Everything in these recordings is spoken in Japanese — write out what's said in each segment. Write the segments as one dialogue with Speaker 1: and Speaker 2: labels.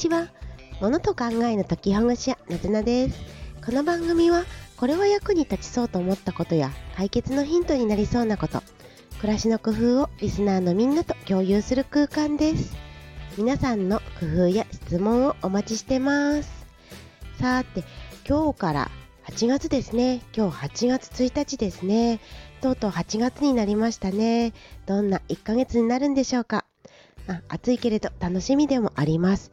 Speaker 1: ちは。物と考えの解きほぐし屋なずなです。この番組はこれは役に立ちそうと思ったことや解決のヒントになりそうなこと暮らしの工夫をリスナーのみんなと共有する空間です。皆さんの工夫や質問をお待ちしてます。さて今日から8月ですね。今日8月1日ですね。とうとう8月になりましたね。どんな1ヶ月になるんでしょうか。あ暑いけれど楽しみでもあります。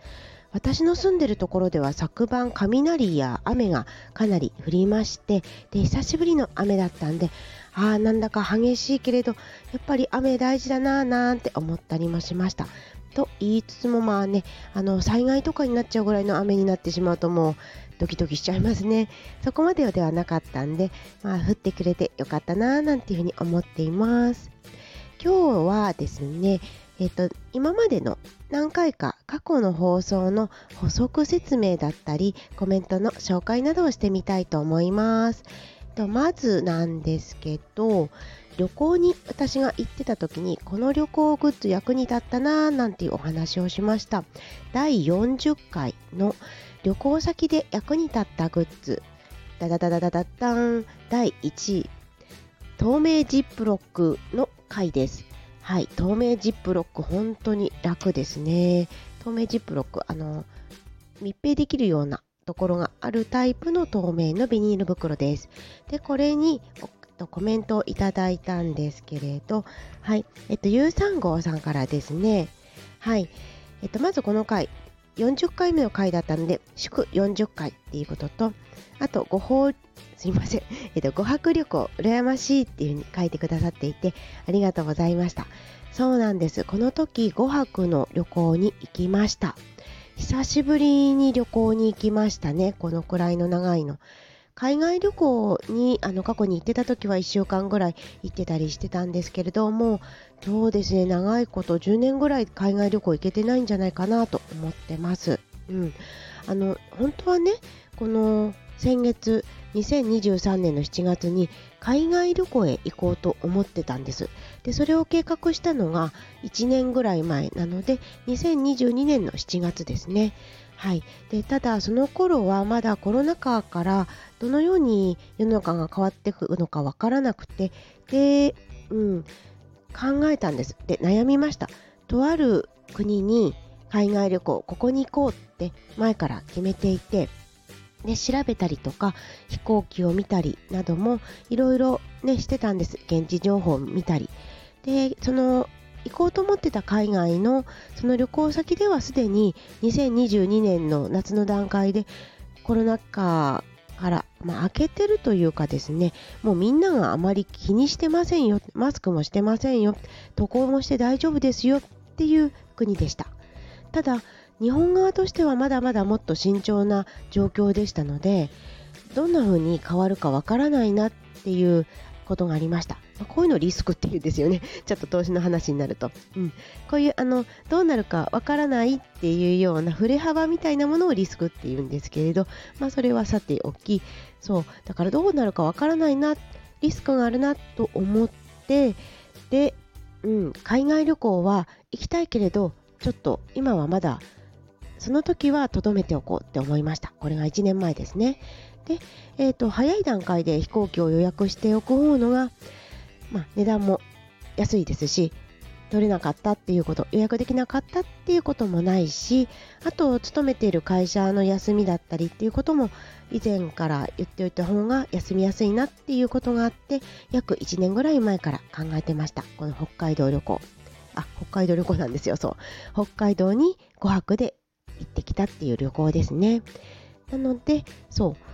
Speaker 1: 私の住んでるところでは昨晩雷や雨がかなり降りましてで久しぶりの雨だったんでああなんだか激しいけれどやっぱり雨大事だなぁなんて思ったりもしました。と言いつつもまあねあの災害とかになっちゃうぐらいの雨になってしまうともうドキドキしちゃいますね。そこまでではなかったんでまあ降ってくれてよかったなぁなんていうふうに思っています。今日はですねえっ、と今までの何回か過去の放送の補足説明だったりコメントの紹介などをしてみたいと思います。とまずなんですけど旅行に私が行ってた時にこの旅行グッズ役に立ったなーなんていうお話をしました。第40回の旅行先で役に立ったグッズ。ダダダダダダダン。第1位透明ジップロックの回です。はい、透明ジップロック本当に楽ですね。透明ジップロック、あの、密閉できるようなところがあるタイプの透明のビニール袋です。で、これにコメントをいただいたんですけれど、はい、えっと、U3 号さんからですね、はい、えっと、まずこの回、40回目の回だったので、祝40回っていうことと、あと、ご報、すいません、えっと、語泊旅行、羨ましいっていうふうに書いてくださっていて、ありがとうございました。そうなんです。この時、5泊の旅行に行きました。久しぶりに旅行に行きましたね。このくらいの長いの。海外旅行にあの過去に行ってた時は1週間ぐらい行ってたりしてたんですけれどもそうですね長いこと10年ぐらい海外旅行行けてないんじゃないかなと思ってます。うん、あの本当はねこの先月2023年の7月に海外旅行へ行こうと思ってたんです。でそれを計画したのが1年ぐらい前なので2022年の7月ですね。はい、でただその頃はまだコロナ禍からどのように世の中が変わっていくのかわからなくてで、うん、考えたんです。で悩みました。とある国に海外旅行ここに行こうって前から決めていてで調べたりとか飛行機を見たりなどもいろいろねしてたんです。現地情報を見たり。でその行こうと思ってた海外のその旅行先ではすでに2022年の夏の段階でコロナ禍から、まあ、開けてるというかですねもうみんながあまり気にしてませんよマスクもしてませんよ渡航もして大丈夫ですよっていう国でした。ただ日本側としてはまだまだもっと慎重な状況でしたのでどんな風に変わるかわからないなっていうことがありました。まあ、こういうのリスクっていうんですよね。ちょっと投資の話になると。うん。こういう、あの、どうなるかわからないっていうような振れ幅みたいなものをリスクっていうんですけれど、まあ、それはさておき、そう。だからどうなるかわからないな、リスクがあるなと思って、で、うん、海外旅行は行きたいけれど、ちょっと今はまだその時は留めておこうって思いました。これが1年前ですね。で、えーと、早い段階で飛行機を予約しておく方のが、まあ、値段も安いですし取れなかったっていうこと予約できなかったっていうこともないしあと勤めている会社の休みだったりっていうことも以前から言っておいた方が休みやすいなっていうことがあって約1年ぐらい前から考えてました。この北海道旅行。あ北海道旅行なんですよそう。北海道に5泊で行ってきたっていう旅行ですね。なのでそう。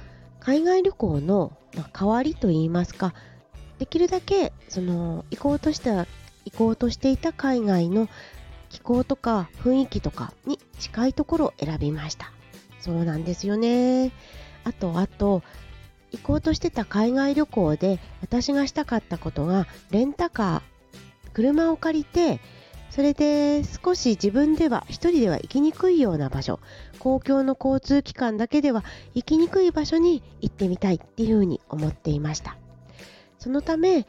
Speaker 1: 海外旅行の、代わりといいますかできるだけその行こうとした行こうとしていた海外の気候とか雰囲気とかに近いところを選びました。そうなんですよね。あとあと行こうとしてた海外旅行で私がしたかったことがレンタカー車を借りてそれで少し自分では一人では行きにくいような場所公共の交通機関だけでは行きにくい場所に行ってみたいっていうふうに思っていました。そのため、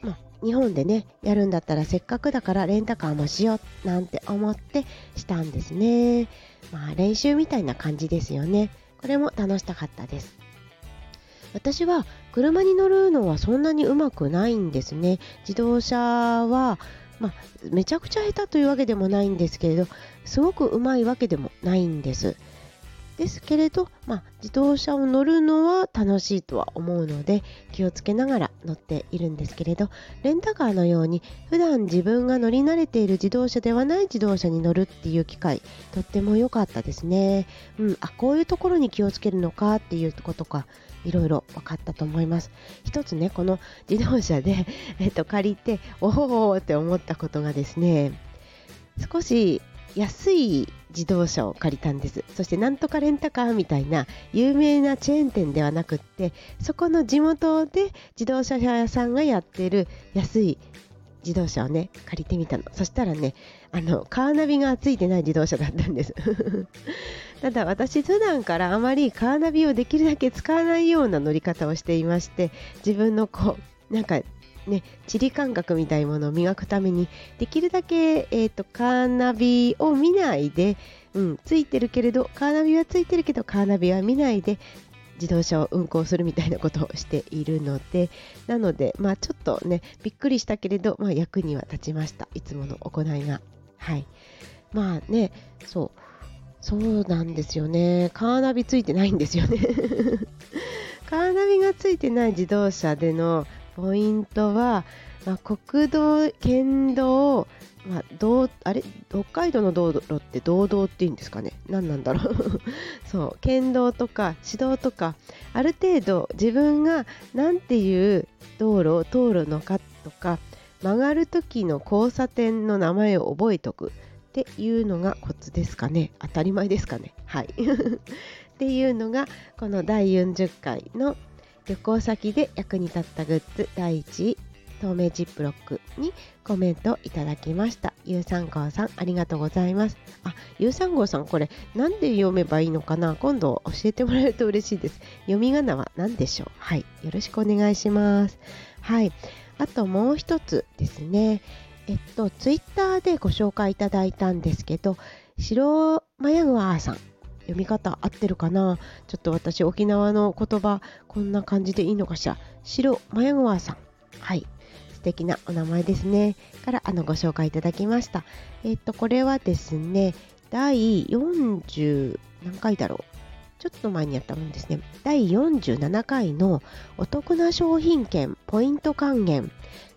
Speaker 1: ま日本でねやるんだったらせっかくだからレンタカーもしようなんて思ってしたんですね。まあ練習みたいな感じですよね。これも楽しかったです。私は車に乗るのはそんなにうまくないんですね。自動車はまあ、めちゃくちゃ下手というわけでもないんですけれどすごくうまいわけでもないんです。ですけれど、まあ、自動車を乗るのは楽しいとは思うので気をつけながら乗っているんですけれどレンタカーのように普段自分が乗り慣れている自動車ではない自動車に乗るっていう機会とっても良かったですね、うん、あこういうところに気をつけるのかっていうことかいろいろ分かったと思います。一つねこの自動車で、えっと、借りておおって思ったことがですね少し安い自動車を借りたんです。そしてなんとかレンタカーみたいな有名なチェーン店ではなくってそこの地元で自動車屋さんがやってる安い自動車をね借りてみたの。そしたらねあのカーナビがついてない自動車だったんです。ただ私普段からあまりカーナビをできるだけ使わないような乗り方をしていまして自分のこうなんかね、地理感覚みたいなものを磨くためにできるだけ、えーと、カーナビを見ないで、うん、ついてるけれどカーナビはついてるけどカーナビは見ないで自動車を運行するみたいなことをしているのでなので、まあ、ちょっとねびっくりしたけれど、まあ、役には立ちました。いつもの行いが。はい。まあねそう。そうなんですよね。カーナビついてないんですよね。カーナビがついてない自動車でのポイントは、まあ、国道、県道、まあ、道あれ？北海道の道路って道道っていうんですかね？何なんだろう？そう。県道とか市道とかある程度自分が何ていう道路を通るのかとか曲がる時の交差点の名前を覚えておく。っていうのがコツですかね？当たり前ですかね？はい。っていうのがこの第40回の旅行先で役に立ったグッズ第1位透明ジップロックにコメントいただきました。ゆうさんごうさん、ありがとうございます。あ、ゆうさんごうさん、これ、なんで読めばいいのかな？今度教えてもらえると嬉しいです。読み仮名は何でしょう？はい。よろしくお願いします。はい。あともう一つですね。えっと、ツイッターでご紹介いただいたんですけど、白マヤグワーさん読み方合ってるかな？ちょっと私沖縄の言葉こんな感じでいいのかしら？白マヤゴワさん。はい。素敵なお名前ですね。からあのご紹介いただきました。えっとこれはですね第40何回だろう？ちょっと前にやったものですね。第47回のお得な商品券ポイント還元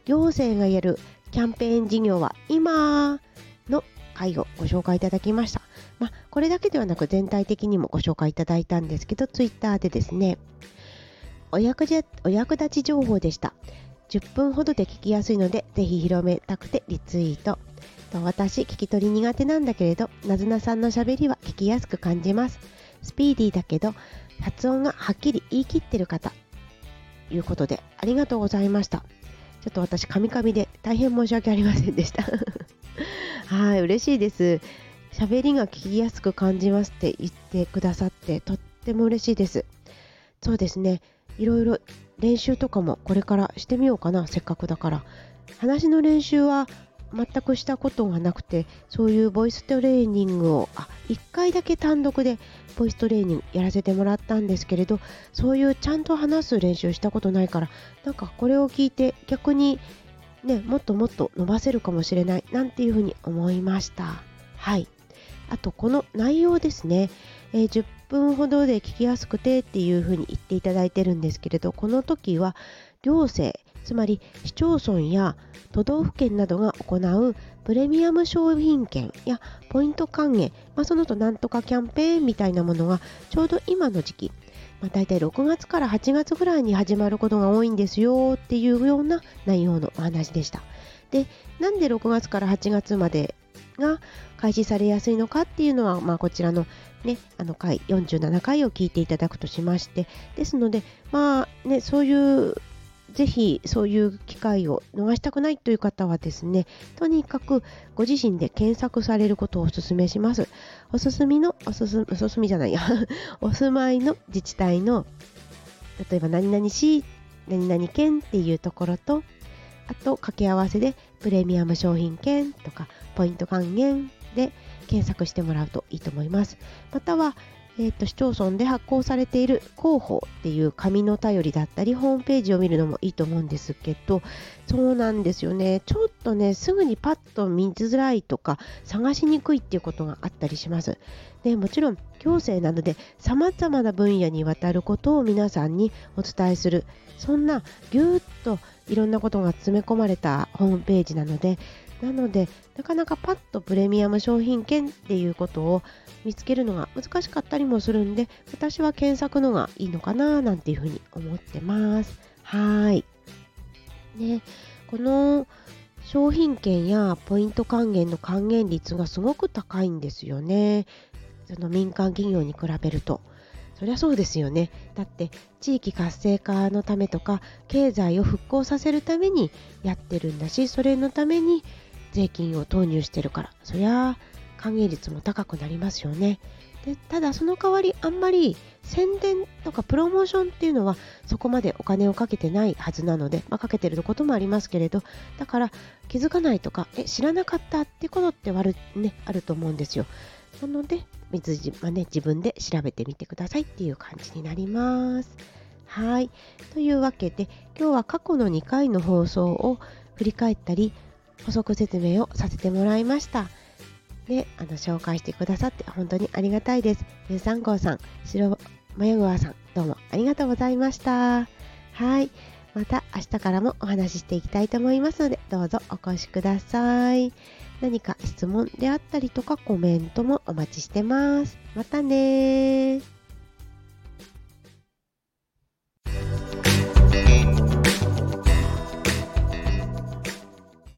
Speaker 1: 行政がやるキャンペーン事業は今の回をご紹介いただきましたまあ、これだけではなく全体的にもご紹介いただいたんですけど、ツイッターでですね、お役じお役立ち情報でした。10分ほどで聞きやすいので、ぜひ広めたくてリツイート。私、聞き取り苦手なんだけれど、なずなさんのしゃべりは聞きやすく感じます。スピーディーだけど、発音がはっきり言い切ってる方。ということで、ありがとうございました。ちょっと私、カミカミで大変申し訳ありませんでした。はい、嬉しいです。喋りが聞きやすく感じますって言ってくださってとっても嬉しいです。そうですね。いろいろ練習とかもこれからしてみようかなせっかくだから。話の練習は全くしたことがなくてそういうボイストレーニングをあ1回だけ単独でボイストレーニングやらせてもらったんですけれどそういうちゃんと話す練習したことないからなんかこれを聞いて逆にねもっともっと伸ばせるかもしれないなんていうふうに思いました。はい。あとこの内容ですね、えー、10分ほどで聞きやすくてっていうふうに言っていただいてるんですけれどこの時は行政つまり市町村や都道府県などが行うプレミアム商品券やポイント還元、まあ、そのとなんとかキャンペーンみたいなものがちょうど今の時期、まあ、大体6月から8月ぐらいに始まることが多いんですよっていうような内容のお話でした。でなんで6月から8月までが開始されやすいのかっていうのは、まあ、こちらの,、ね、あの回47回を聞いていただくとしましてですので、まあね、そういうぜひそういう機会を逃したくないという方はですね、とにかくご自身で検索されることをお勧めします。おすすめの、おすすおすすめじゃないや、お住まいの自治体の、例えば何々市、何々県っていうところと、あと掛け合わせでプレミアム商品券とかポイント還元で検索してもらうといいと思います。または、えーと、市町村で発行されている広報っていう紙の便りだったりホームページを見るのもいいと思うんですけどそうなんですよね。ちょっとねすぐにパッと見づらいとか探しにくいっていうことがあったりします。でもちろん行政なのでさまざまな分野にわたることを皆さんにお伝えする。そんなぎゅっといろんなことが詰め込まれたホームページなのでなのでなかなかパッとプレミアム商品券っていうことを見つけるのが難しかったりもするんで私は検索のがいいのかななんていうふうに思ってます。はい。ねこの商品券やポイント還元の還元率がすごく高いんですよね。その民間企業に比べると。そりゃそうですよね。だって地域活性化のためとか経済を復興させるためにやってるんだしそれのために税金を投入してるからそりゃ還元率も高くなりますよね。でただその代わりあんまり宣伝とかプロモーションっていうのはそこまでお金をかけてないはずなので、まあ、かけてることもありますけれどだから気づかないとかえ知らなかったってことって悪、ね、あると思うんですよ。なので水、まね、自分で調べてみてくださいっていう感じになります。はい。というわけで今日は過去の2回の放送を振り返ったり補足説明をさせてもらいました。で、あの紹介してくださって本当にありがたいです。13号さん、白マヨグワさん、どうもありがとうございました。はい。また明日からもお話ししていきたいと思いますので、どうぞお越しください。何か質問であったりとかコメントもお待ちしてます。またね